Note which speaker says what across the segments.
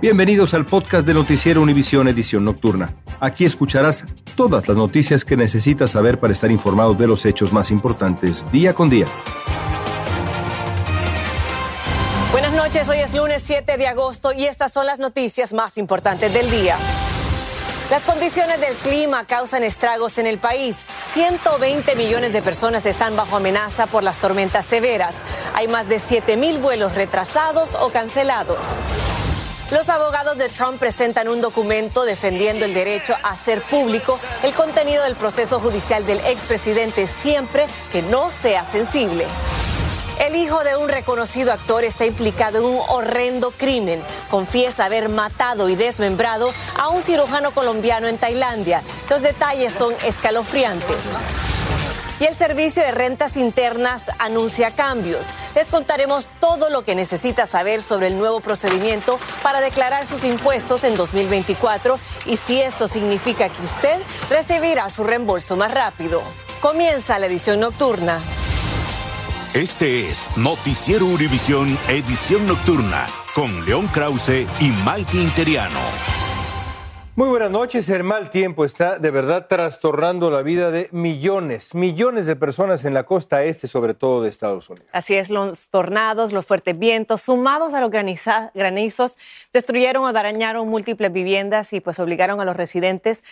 Speaker 1: Bienvenidos al podcast de Noticiero Univisión Edición Nocturna. Aquí escucharás todas las noticias que necesitas saber para estar informado de los hechos más importantes día con día.
Speaker 2: Buenas noches, hoy es lunes 7 de agosto y estas son las noticias más importantes del día. Las condiciones del clima causan estragos en el país. 120 millones de personas están bajo amenaza por las tormentas severas. Hay más de 7 mil vuelos retrasados o cancelados. Los abogados de Trump presentan un documento defendiendo el derecho a hacer público el contenido del proceso judicial del expresidente siempre que no sea sensible. El hijo de un reconocido actor está implicado en un horrendo crimen. Confiesa haber matado y desmembrado a un cirujano colombiano en Tailandia. Los detalles son escalofriantes. Y el Servicio de Rentas Internas anuncia cambios. Les contaremos todo lo que necesita saber sobre el nuevo procedimiento para declarar sus impuestos en 2024 y si esto significa que usted recibirá su reembolso más rápido. Comienza la edición nocturna.
Speaker 3: Este es Noticiero Univisión Edición Nocturna con León Krause y Mike Interiano.
Speaker 1: Muy buenas noches. El mal tiempo está de verdad trastornando la vida de millones, millones de personas en la costa este, sobre todo de Estados Unidos.
Speaker 2: Así es, los tornados, los fuertes vientos, sumados a los granizos, destruyeron o dañaron múltiples viviendas y pues obligaron a los residentes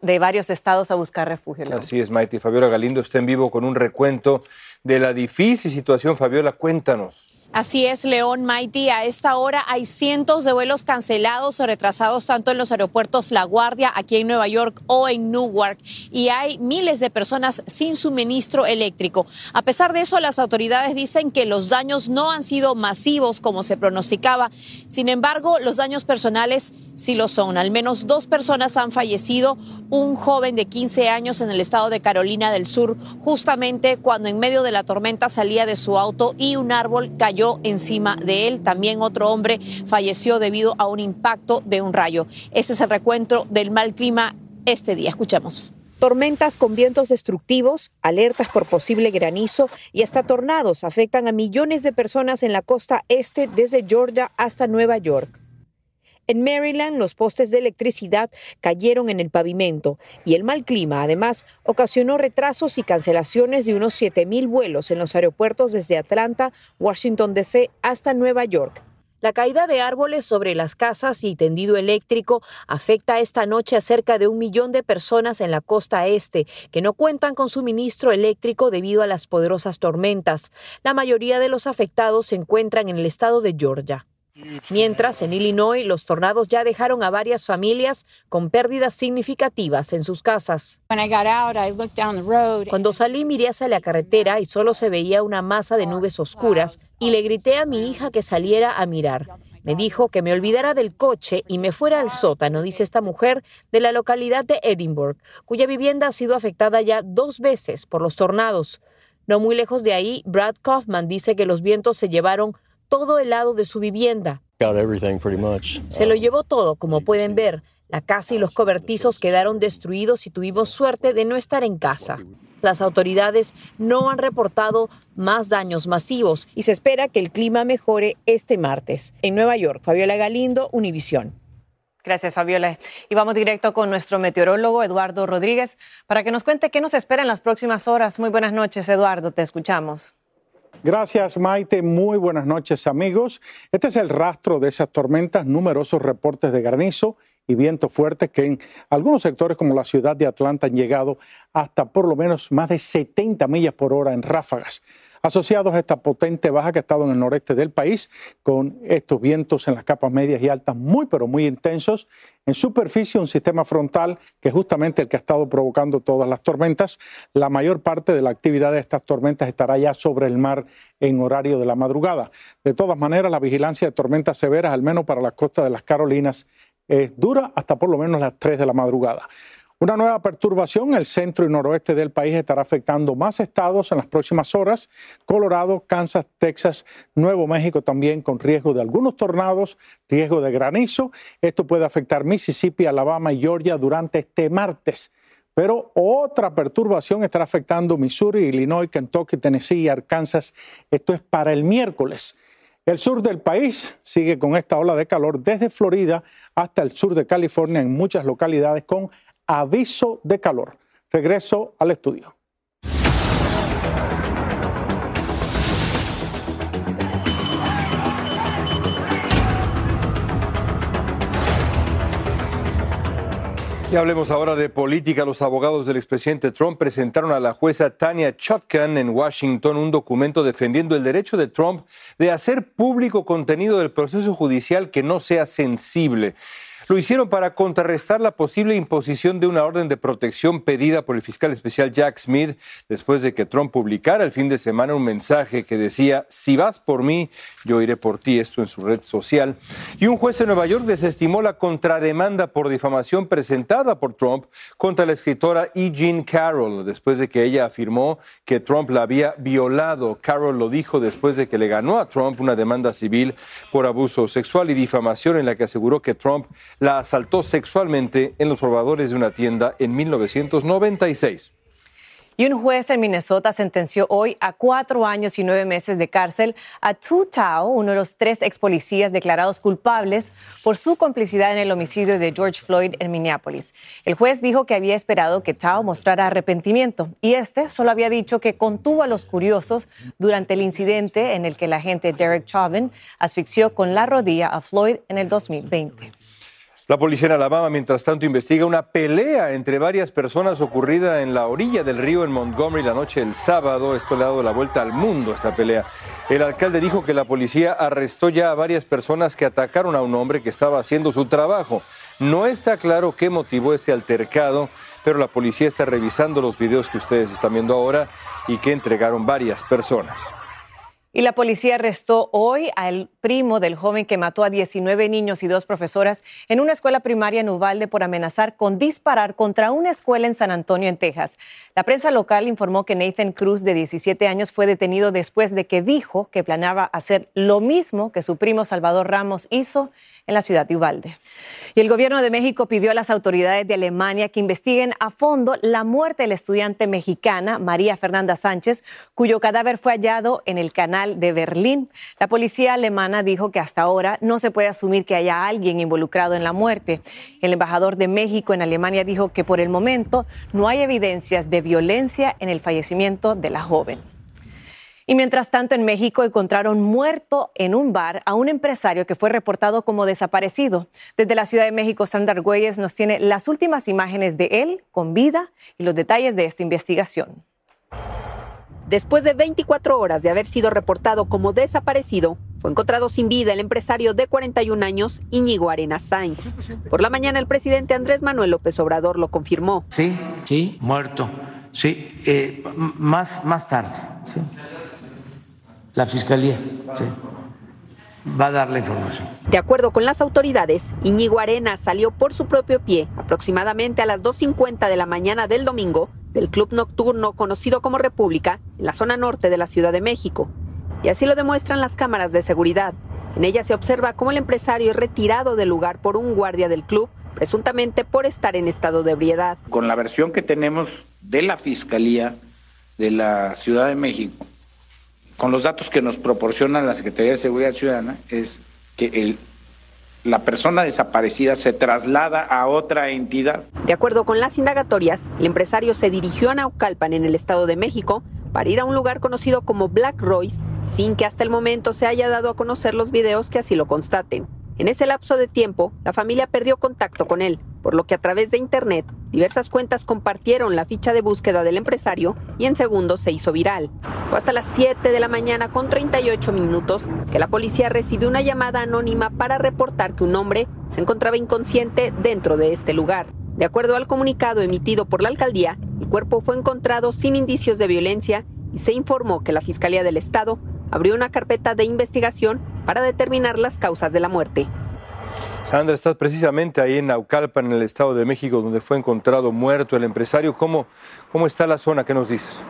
Speaker 2: de varios estados a buscar refugio.
Speaker 1: Así es, Maite. Fabiola Galindo está en vivo con un recuento de la difícil situación. Fabiola, cuéntanos.
Speaker 4: Así es, León Mighty. A esta hora hay cientos de vuelos cancelados o retrasados tanto en los aeropuertos La Guardia, aquí en Nueva York o en Newark, y hay miles de personas sin suministro eléctrico. A pesar de eso, las autoridades dicen que los daños no han sido masivos como se pronosticaba. Sin embargo, los daños personales sí lo son. Al menos dos personas han fallecido, un joven de 15 años en el estado de Carolina del Sur, justamente cuando en medio de la tormenta salía de su auto y un árbol cayó encima de él. También otro hombre falleció debido a un impacto de un rayo. Ese es el recuento del mal clima este día. Escuchemos. Tormentas con vientos destructivos, alertas por posible granizo y hasta tornados afectan a millones de personas en la costa este desde Georgia hasta Nueva York. En Maryland, los postes de electricidad cayeron en el pavimento y el mal clima, además, ocasionó retrasos y cancelaciones de unos 7.000 vuelos en los aeropuertos desde Atlanta, Washington, D.C. hasta Nueva York. La caída de árboles sobre las casas y tendido eléctrico afecta esta noche a cerca de un millón de personas en la costa este que no cuentan con suministro eléctrico debido a las poderosas tormentas. La mayoría de los afectados se encuentran en el estado de Georgia. Mientras, en Illinois, los tornados ya dejaron a varias familias con pérdidas significativas en sus casas. Cuando salí miré hacia la carretera y solo se veía una masa de nubes oscuras y le grité a mi hija que saliera a mirar. Me dijo que me olvidara del coche y me fuera al sótano, dice esta mujer de la localidad de Edinburgh, cuya vivienda ha sido afectada ya dos veces por los tornados. No muy lejos de ahí, Brad Kaufman dice que los vientos se llevaron todo el lado de su vivienda. Se lo llevó todo, como pueden ver. La casa y los cobertizos quedaron destruidos y tuvimos suerte de no estar en casa. Las autoridades no han reportado más daños masivos y se espera que el clima mejore este martes. En Nueva York, Fabiola Galindo, Univisión.
Speaker 2: Gracias, Fabiola. Y vamos directo con nuestro meteorólogo, Eduardo Rodríguez, para que nos cuente qué nos espera en las próximas horas. Muy buenas noches, Eduardo, te escuchamos.
Speaker 5: Gracias, Maite. Muy buenas noches, amigos. Este es el rastro de esas tormentas, numerosos reportes de granizo y viento fuerte que en algunos sectores como la ciudad de Atlanta han llegado hasta por lo menos más de 70 millas por hora en ráfagas. Asociados a esta potente baja que ha estado en el noreste del país, con estos vientos en las capas medias y altas muy, pero muy intensos. En superficie, un sistema frontal que es justamente el que ha estado provocando todas las tormentas. La mayor parte de la actividad de estas tormentas estará ya sobre el mar en horario de la madrugada. De todas maneras, la vigilancia de tormentas severas, al menos para las costas de las Carolinas, es dura hasta por lo menos las 3 de la madrugada. Una nueva perturbación en el centro y noroeste del país estará afectando más estados en las próximas horas. Colorado, Kansas, Texas, Nuevo México también con riesgo de algunos tornados, riesgo de granizo. Esto puede afectar Mississippi, Alabama y Georgia durante este martes. Pero otra perturbación estará afectando Missouri, Illinois, Kentucky, Tennessee y Arkansas. Esto es para el miércoles. El sur del país sigue con esta ola de calor desde Florida hasta el sur de California en muchas localidades con aviso de calor. Regreso al estudio.
Speaker 1: Y hablemos ahora de política. Los abogados del expresidente Trump presentaron a la jueza Tania Chutkan en Washington un documento defendiendo el derecho de Trump de hacer público contenido del proceso judicial que no sea sensible. Lo hicieron para contrarrestar la posible imposición de una orden de protección pedida por el fiscal especial Jack Smith después de que Trump publicara el fin de semana un mensaje que decía, si vas por mí, yo iré por ti, esto en su red social. Y un juez de Nueva York desestimó la contrademanda por difamación presentada por Trump contra la escritora E. Jean Carroll después de que ella afirmó que Trump la había violado. Carroll lo dijo después de que le ganó a Trump una demanda civil por abuso sexual y difamación en la que aseguró que Trump la asaltó sexualmente en los probadores de una tienda en 1996.
Speaker 2: Y un juez en Minnesota sentenció hoy a cuatro años y nueve meses de cárcel a Tu Tao, uno de los tres ex policías declarados culpables por su complicidad en el homicidio de George Floyd en Minneapolis. El juez dijo que había esperado que Tao mostrara arrepentimiento y este solo había dicho que contuvo a los curiosos durante el incidente en el que el agente Derek Chauvin asfixió con la rodilla a Floyd en el 2020.
Speaker 1: La policía en Alabama, mientras tanto, investiga una pelea entre varias personas ocurrida en la orilla del río en Montgomery la noche del sábado. Esto le ha dado la vuelta al mundo, esta pelea. El alcalde dijo que la policía arrestó ya a varias personas que atacaron a un hombre que estaba haciendo su trabajo. No está claro qué motivó este altercado, pero la policía está revisando los videos que ustedes están viendo ahora y que entregaron varias personas.
Speaker 2: Y la policía arrestó hoy al primo del joven que mató a 19 niños y dos profesoras en una escuela primaria en Uvalde por amenazar con disparar contra una escuela en San Antonio, en Texas. La prensa local informó que Nathan Cruz, de 17 años, fue detenido después de que dijo que planeaba hacer lo mismo que su primo Salvador Ramos hizo en la ciudad de Uvalde. Y el gobierno de México pidió a las autoridades de Alemania que investiguen a fondo la muerte de la estudiante mexicana María Fernanda Sánchez, cuyo cadáver fue hallado en el canal de Berlín. La policía alemana dijo que hasta ahora no se puede asumir que haya alguien involucrado en la muerte. El embajador de México en Alemania dijo que por el momento no hay evidencias de violencia en el fallecimiento de la joven. Y mientras tanto, en México encontraron muerto en un bar a un empresario que fue reportado como desaparecido. Desde la Ciudad de México, Sandra Argüelles nos tiene las últimas imágenes de él con vida y los detalles de esta investigación.
Speaker 6: Después de 24 horas de haber sido reportado como desaparecido, fue encontrado sin vida el empresario de 41 años, Íñigo Arenas Sainz. Por la mañana, el presidente Andrés Manuel López Obrador lo confirmó.
Speaker 7: Sí, sí, muerto. Sí, eh, más, más tarde. Sí la Fiscalía sí, va a dar la información.
Speaker 6: De acuerdo con las autoridades, Iñigo Arena salió por su propio pie aproximadamente a las 2.50 de la mañana del domingo del club nocturno conocido como República en la zona norte de la Ciudad de México. Y así lo demuestran las cámaras de seguridad. En ellas se observa cómo el empresario es retirado del lugar por un guardia del club, presuntamente por estar en estado de ebriedad.
Speaker 8: Con la versión que tenemos de la Fiscalía de la Ciudad de México, con los datos que nos proporciona la Secretaría de Seguridad Ciudadana, es que la persona desaparecida se traslada a otra entidad.
Speaker 6: De acuerdo con las indagatorias, el empresario se dirigió a Naucalpan, en el Estado de México, para ir a un lugar conocido como Black Royce, sin que hasta el momento se haya dado a conocer los videos que así lo constaten. En ese lapso de tiempo, la familia perdió contacto con él, por lo que a través de Internet diversas cuentas compartieron la ficha de búsqueda del empresario y en segundos se hizo viral. Fue hasta las 7 de la mañana con 38 minutos que la policía recibió una llamada anónima para reportar que un hombre se encontraba inconsciente dentro de este lugar. De acuerdo al comunicado emitido por la alcaldía, el cuerpo fue encontrado sin indicios de violencia y se informó que la Fiscalía del Estado abrió una carpeta de investigación para determinar las causas de la muerte.
Speaker 1: Sandra, estás precisamente ahí en Naucalpan, en el Estado de México, donde fue encontrado muerto el empresario. ¿Cómo, cómo está la zona? ¿Qué nos dices?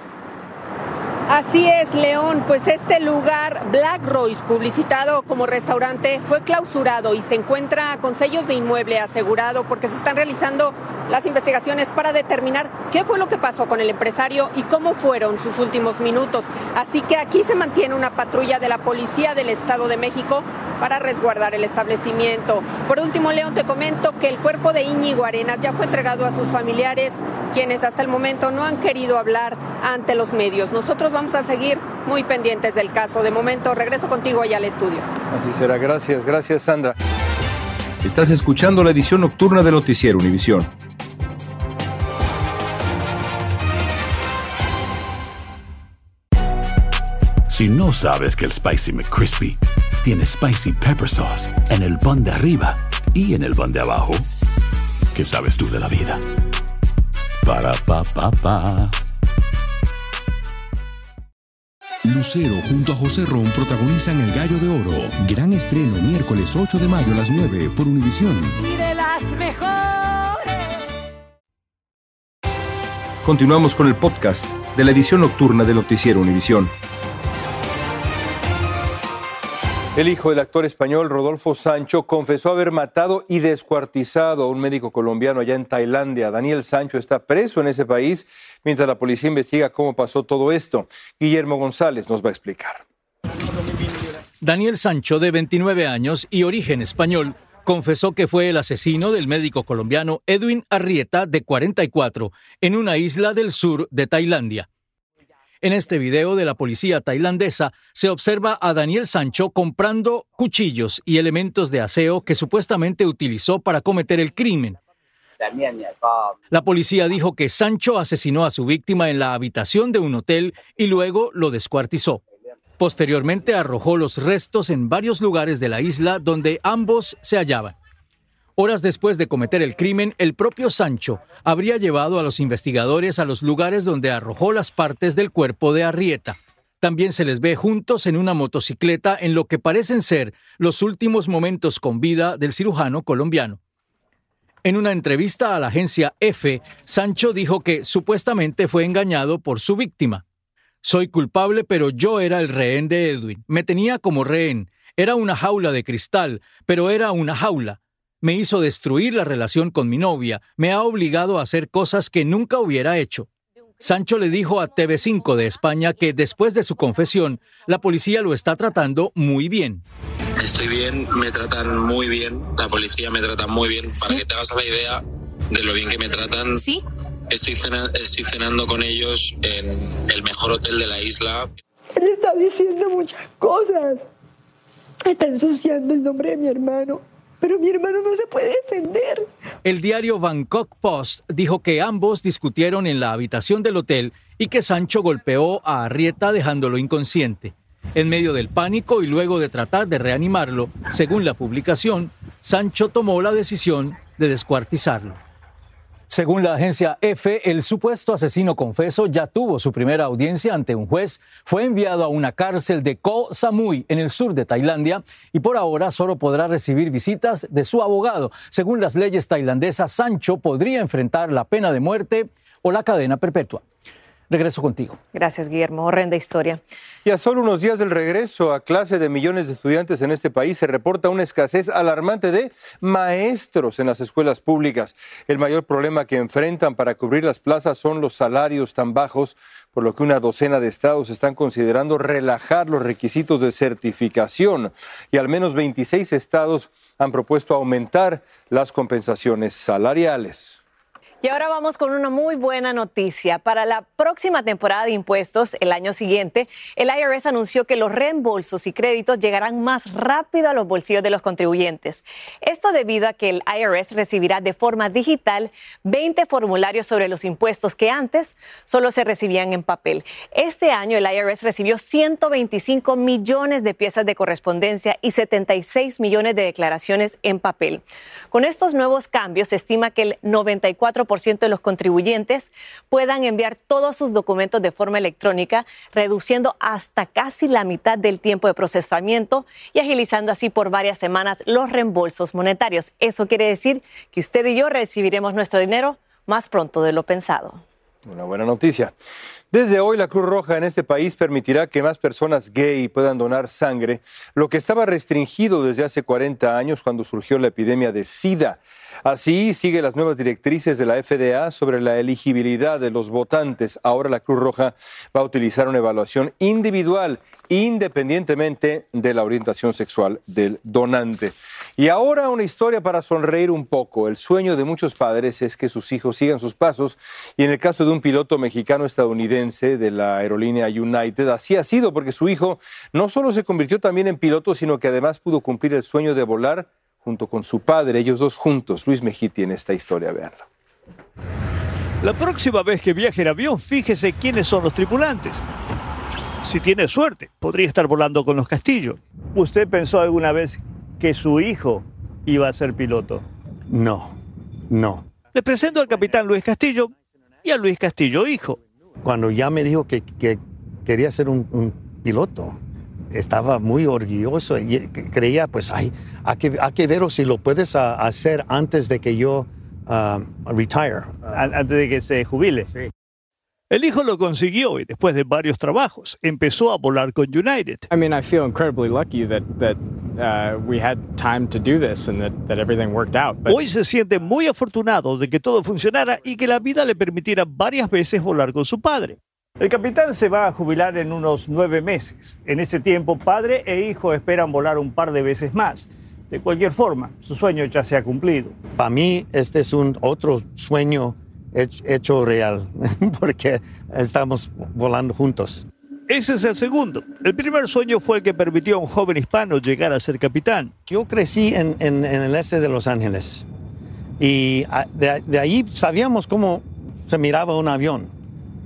Speaker 9: Así es, León, pues este lugar, Black Royce, publicitado como restaurante, fue clausurado y se encuentra con sellos de inmueble asegurado porque se están realizando las investigaciones para determinar qué fue lo que pasó con el empresario y cómo fueron sus últimos minutos. Así que aquí se mantiene una patrulla de la Policía del Estado de México para resguardar el establecimiento. Por último, León, te comento que el cuerpo de Íñigo Arenas ya fue entregado a sus familiares, quienes hasta el momento no han querido hablar ante los medios. Nosotros vamos a seguir muy pendientes del caso. De momento, regreso contigo allá al estudio.
Speaker 1: Así será. Gracias, gracias, Sandra. Estás escuchando la edición nocturna de Noticiero Univisión.
Speaker 10: Si no sabes que el Spicy McCrispy tiene Spicy Pepper Sauce en el pan de arriba y en el pan de abajo, ¿qué sabes tú de la vida? Para, pa, pa, pa.
Speaker 11: Lucero junto a José Ron protagonizan El Gallo de Oro. Gran estreno miércoles 8 de mayo a las 9 por Univisión.
Speaker 2: Y de las mejores.
Speaker 1: Continuamos con el podcast de la edición nocturna de Noticiero Univisión. El hijo del actor español Rodolfo Sancho confesó haber matado y descuartizado a un médico colombiano allá en Tailandia. Daniel Sancho está preso en ese país mientras la policía investiga cómo pasó todo esto. Guillermo González nos va a explicar.
Speaker 12: Daniel Sancho, de 29 años y origen español, confesó que fue el asesino del médico colombiano Edwin Arrieta, de 44, en una isla del sur de Tailandia. En este video de la policía tailandesa se observa a Daniel Sancho comprando cuchillos y elementos de aseo que supuestamente utilizó para cometer el crimen. La policía dijo que Sancho asesinó a su víctima en la habitación de un hotel y luego lo descuartizó. Posteriormente arrojó los restos en varios lugares de la isla donde ambos se hallaban. Horas después de cometer el crimen, el propio Sancho habría llevado a los investigadores a los lugares donde arrojó las partes del cuerpo de Arrieta. También se les ve juntos en una motocicleta en lo que parecen ser los últimos momentos con vida del cirujano colombiano. En una entrevista a la agencia EFE, Sancho dijo que supuestamente fue engañado por su víctima. Soy culpable, pero yo era el rehén de Edwin. Me tenía como rehén. Era una jaula de cristal, pero era una jaula me hizo destruir la relación con mi novia, me ha obligado a hacer cosas que nunca hubiera hecho. Sancho le dijo a TV5 de España que después de su confesión, la policía lo está tratando muy bien.
Speaker 13: Estoy bien, me tratan muy bien, la policía me trata muy bien. Para que te hagas la idea de lo bien que me tratan,
Speaker 2: ¿Sí?
Speaker 13: estoy, cena- estoy cenando con ellos en el mejor hotel de la isla.
Speaker 14: Él está diciendo muchas cosas. Está ensuciando el nombre de mi hermano. Pero mi hermano no se puede defender.
Speaker 12: El diario Bangkok Post dijo que ambos discutieron en la habitación del hotel y que Sancho golpeó a Arrieta dejándolo inconsciente. En medio del pánico y luego de tratar de reanimarlo, según la publicación, Sancho tomó la decisión de descuartizarlo. Según la agencia EFE, el supuesto asesino confeso ya tuvo su primera audiencia ante un juez, fue enviado a una cárcel de Koh Samui en el sur de Tailandia y por ahora solo podrá recibir visitas de su abogado. Según las leyes tailandesas, Sancho podría enfrentar la pena de muerte o la cadena perpetua. Regreso contigo.
Speaker 2: Gracias, Guillermo. Horrenda historia.
Speaker 1: Y a solo unos días del regreso a clase de millones de estudiantes en este país se reporta una escasez alarmante de maestros en las escuelas públicas. El mayor problema que enfrentan para cubrir las plazas son los salarios tan bajos, por lo que una docena de estados están considerando relajar los requisitos de certificación y al menos 26 estados han propuesto aumentar las compensaciones salariales.
Speaker 2: Y ahora vamos con una muy buena noticia. Para la próxima temporada de impuestos, el año siguiente, el IRS anunció que los reembolsos y créditos llegarán más rápido a los bolsillos de los contribuyentes. Esto debido a que el IRS recibirá de forma digital 20 formularios sobre los impuestos que antes solo se recibían en papel. Este año el IRS recibió 125 millones de piezas de correspondencia y 76 millones de declaraciones en papel. Con estos nuevos cambios, se estima que el 94% de los contribuyentes puedan enviar todos sus documentos de forma electrónica, reduciendo hasta casi la mitad del tiempo de procesamiento y agilizando así por varias semanas los reembolsos monetarios. Eso quiere decir que usted y yo recibiremos nuestro dinero más pronto de lo pensado.
Speaker 1: Una buena noticia. Desde hoy la Cruz Roja en este país permitirá que más personas gay puedan donar sangre, lo que estaba restringido desde hace 40 años cuando surgió la epidemia de SIDA. Así sigue las nuevas directrices de la FDA sobre la elegibilidad de los votantes. Ahora la Cruz Roja va a utilizar una evaluación individual independientemente de la orientación sexual del donante. Y ahora una historia para sonreír un poco. El sueño de muchos padres es que sus hijos sigan sus pasos y en el caso de un piloto mexicano estadounidense de la aerolínea United, así ha sido porque su hijo no solo se convirtió también en piloto, sino que además pudo cumplir el sueño de volar junto con su padre, ellos dos juntos. Luis Mejía tiene esta historia, veanla.
Speaker 15: La próxima vez que viaje en avión, fíjese quiénes son los tripulantes. Si tiene suerte, podría estar volando con los Castillo. ¿Usted pensó alguna vez que su hijo iba a ser piloto?
Speaker 16: No, no.
Speaker 15: Le presento al capitán Luis Castillo y a Luis Castillo hijo.
Speaker 16: Cuando ya me dijo que, quería ser un piloto, estaba muy orgulloso y creía, pues, hay, que, hay que ver si lo puedes hacer antes de que yo uh, retire.
Speaker 15: Antes de que se jubile. Sí. El hijo lo consiguió y después de varios trabajos empezó a volar con United.
Speaker 17: I mean, I feel incredibly lucky that that uh, we had time to do this and that, that everything worked out.
Speaker 15: But... Hoy se siente muy afortunado de que todo funcionara y que la vida le permitiera varias veces volar con su padre. El capitán se va a jubilar en unos nueve meses. En ese tiempo, padre e hijo esperan volar un par de veces más. De cualquier forma, su sueño ya se ha cumplido.
Speaker 16: Para mí, este es un otro sueño hecho real, porque estamos volando juntos.
Speaker 15: Ese es el segundo. El primer sueño fue el que permitió a un joven hispano llegar a ser capitán.
Speaker 16: Yo crecí en, el este de Los Ángeles y de ahí sabíamos cómo se miraba un avión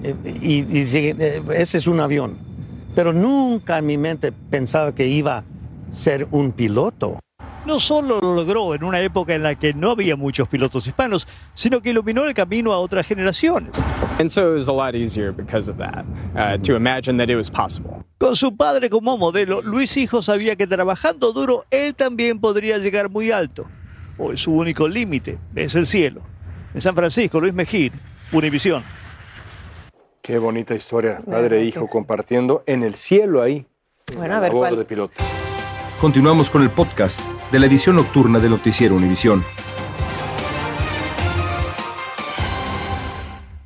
Speaker 16: y, eh, ese es un avión. Pero nunca en mi mente pensaba que iba a ser un piloto.
Speaker 15: No solo lo logró en una época en la que no había muchos pilotos hispanos, sino que iluminó el camino a otras generaciones. Con su padre como modelo, Luis Hijo sabía que trabajando duro él también podría llegar muy alto. Hoy su único límite es el cielo. En San Francisco, Luis Mejía, Univisión.
Speaker 1: Qué bonita historia, padre e hijo compartiendo en el cielo ahí.
Speaker 2: Bueno, a ver cuál.
Speaker 1: de piloto. Continuamos con el podcast de la edición nocturna del noticiero Univisión.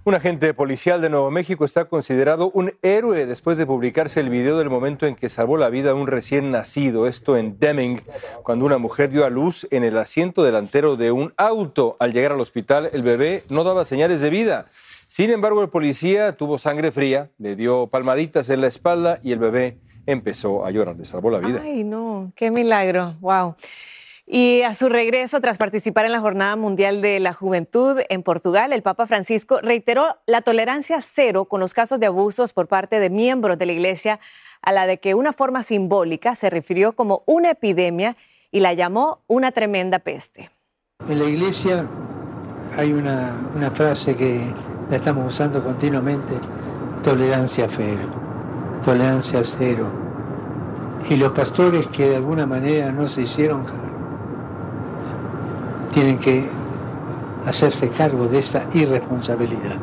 Speaker 1: Un agente policial de Nuevo México está considerado un héroe después de publicarse el video del momento en que salvó la vida a un recién nacido, esto en Deming, cuando una mujer dio a luz en el asiento delantero de un auto. Al llegar al hospital, el bebé no daba señales de vida. Sin embargo, el policía tuvo sangre fría, le dio palmaditas en la espalda y el bebé empezó a llorar. Le salvó la vida.
Speaker 2: Ay, no, qué milagro. Wow. Y a su regreso, tras participar en la Jornada Mundial de la Juventud en Portugal, el Papa Francisco reiteró la tolerancia cero con los casos de abusos por parte de miembros de la Iglesia, a la de que una forma simbólica se refirió como una epidemia y la llamó una tremenda peste.
Speaker 18: En la Iglesia hay una, una frase que la estamos usando continuamente, tolerancia cero, tolerancia cero. Y los pastores que de alguna manera no se hicieron tienen que hacerse cargo de esa irresponsabilidad.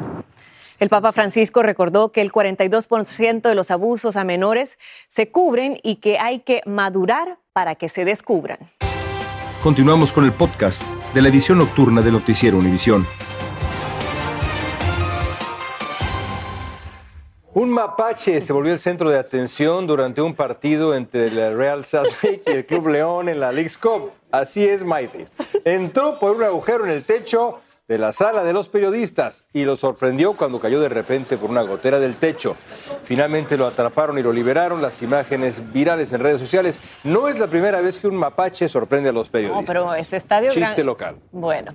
Speaker 2: El Papa Francisco recordó que el 42% de los abusos a menores se cubren y que hay que madurar para que se descubran.
Speaker 1: Continuamos con el podcast de la edición nocturna del Noticiero Univisión. Un mapache se volvió el centro de atención durante un partido entre el Real Salt Lake y el Club León en la League's Cup. Así es, Maite. Entró por un agujero en el techo, de la sala de los periodistas y lo sorprendió cuando cayó de repente por una gotera del techo. Finalmente lo atraparon y lo liberaron. Las imágenes virales en redes sociales. No es la primera vez que un mapache sorprende a los periodistas.
Speaker 2: No, pero ese estadio...
Speaker 1: Chiste
Speaker 2: gran-
Speaker 1: local.
Speaker 2: Bueno.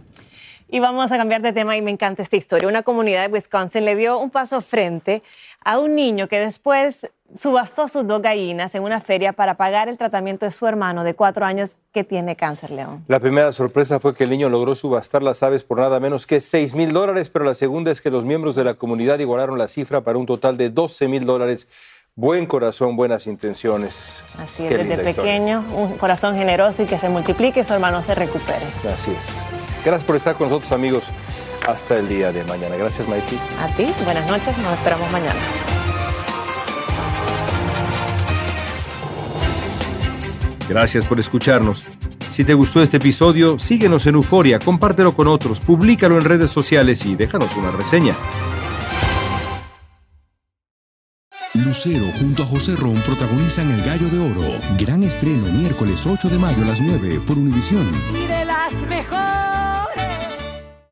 Speaker 2: Y vamos a cambiar de tema y me encanta esta historia. Una comunidad de Wisconsin le dio un paso frente a un niño que después subastó sus dos gallinas en una feria para pagar el tratamiento de su hermano de cuatro años que tiene cáncer, León.
Speaker 1: La primera sorpresa fue que el niño logró subastar las aves por nada menos que 6 mil dólares, pero la segunda es que los miembros de la comunidad igualaron la cifra para un total de 12 mil dólares. Buen corazón, buenas intenciones.
Speaker 2: Así es,
Speaker 1: Qué
Speaker 2: desde
Speaker 1: historia.
Speaker 2: pequeño, un corazón generoso y que se multiplique y su hermano se recupere.
Speaker 1: Así es. Gracias por estar con nosotros, amigos. Hasta el día de mañana. Gracias, Maiti.
Speaker 2: A ti, buenas noches, nos esperamos mañana.
Speaker 1: Gracias por escucharnos. Si te gustó este episodio, síguenos en Euforia, compártelo con otros, públicalo en redes sociales y déjanos una reseña.
Speaker 11: Lucero junto a José Ron protagonizan El Gallo de Oro. Gran estreno miércoles 8 de mayo a las 9 por Univisión.
Speaker 19: Y de las mejores.